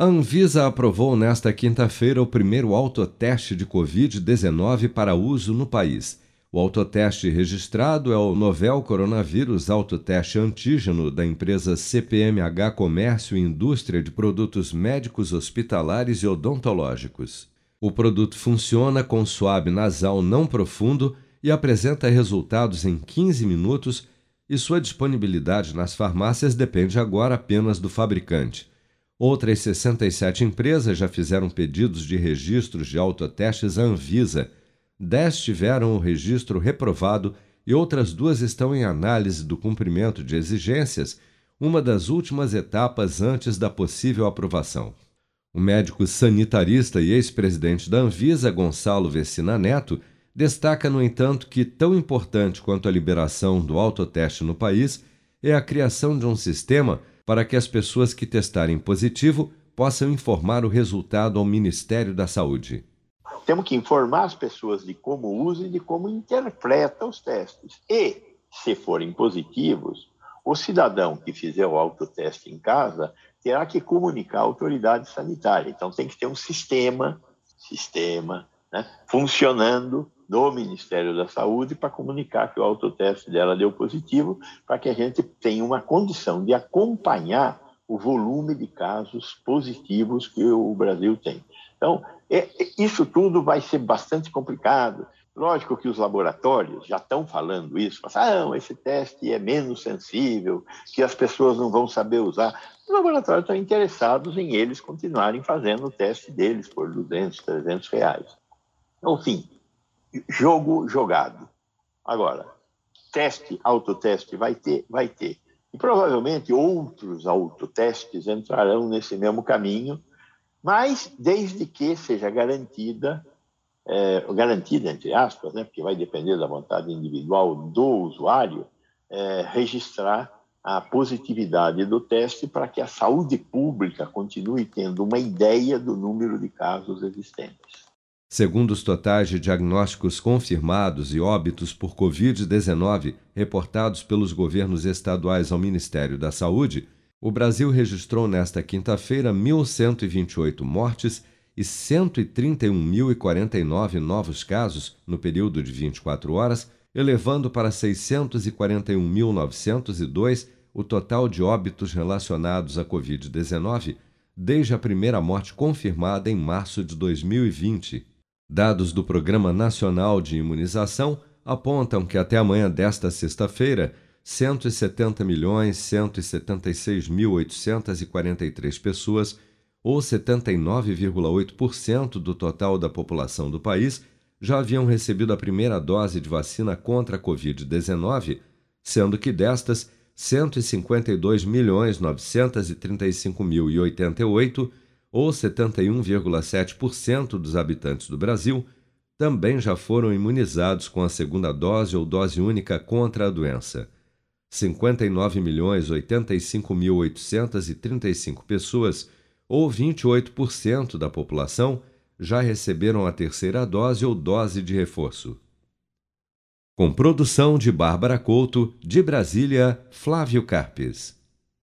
A Anvisa aprovou nesta quinta-feira o primeiro autoteste de Covid-19 para uso no país. O autoteste registrado é o Novel Coronavírus Autoteste Antígeno da empresa CPMH Comércio e Indústria de Produtos Médicos Hospitalares e Odontológicos. O produto funciona com suave nasal não profundo e apresenta resultados em 15 minutos, e sua disponibilidade nas farmácias depende agora apenas do fabricante. Outras 67 empresas já fizeram pedidos de registros de autotestes à Anvisa. Dez tiveram o registro reprovado e outras duas estão em análise do cumprimento de exigências, uma das últimas etapas antes da possível aprovação. O médico sanitarista e ex-presidente da Anvisa, Gonçalo Vecina Neto, destaca, no entanto, que tão importante quanto a liberação do autoteste no país é a criação de um sistema para que as pessoas que testarem positivo possam informar o resultado ao Ministério da Saúde. Temos que informar as pessoas de como usam e de como interpretam os testes. E, se forem positivos, o cidadão que fizer o autoteste em casa terá que comunicar à autoridade sanitária. Então, tem que ter um sistema, sistema, né, funcionando do Ministério da Saúde para comunicar que o autoteste dela deu positivo, para que a gente tenha uma condição de acompanhar o volume de casos positivos que o Brasil tem. Então, é, isso tudo vai ser bastante complicado. Lógico que os laboratórios já estão falando isso, mas, ah, esse teste é menos sensível, que as pessoas não vão saber usar. Os laboratórios estão interessados em eles continuarem fazendo o teste deles por 200, 300 reais. Enfim, jogo jogado. Agora, teste, autoteste vai ter, vai ter. E provavelmente outros autotestes entrarão nesse mesmo caminho, mas desde que seja garantida, é, garantida entre aspas, né, porque vai depender da vontade individual do usuário, é, registrar a positividade do teste para que a saúde pública continue tendo uma ideia do número de casos existentes. Segundo os totais de diagnósticos confirmados e óbitos por Covid-19 reportados pelos governos estaduais ao Ministério da Saúde, o Brasil registrou nesta quinta-feira 1.128 mortes e 131.049 novos casos no período de 24 horas, elevando para 641.902 o total de óbitos relacionados à Covid-19 desde a primeira morte confirmada em março de 2020. Dados do Programa Nacional de Imunização apontam que até amanhã desta sexta-feira, 170.176.843 pessoas, ou 79,8% do total da população do país, já haviam recebido a primeira dose de vacina contra a Covid-19, sendo que destas, 152.935.088 ou 71,7% dos habitantes do Brasil, também já foram imunizados com a segunda dose ou dose única contra a doença. 59.085.835 pessoas, ou 28% da população, já receberam a terceira dose ou dose de reforço. Com produção de Bárbara Couto, de Brasília, Flávio Carpes.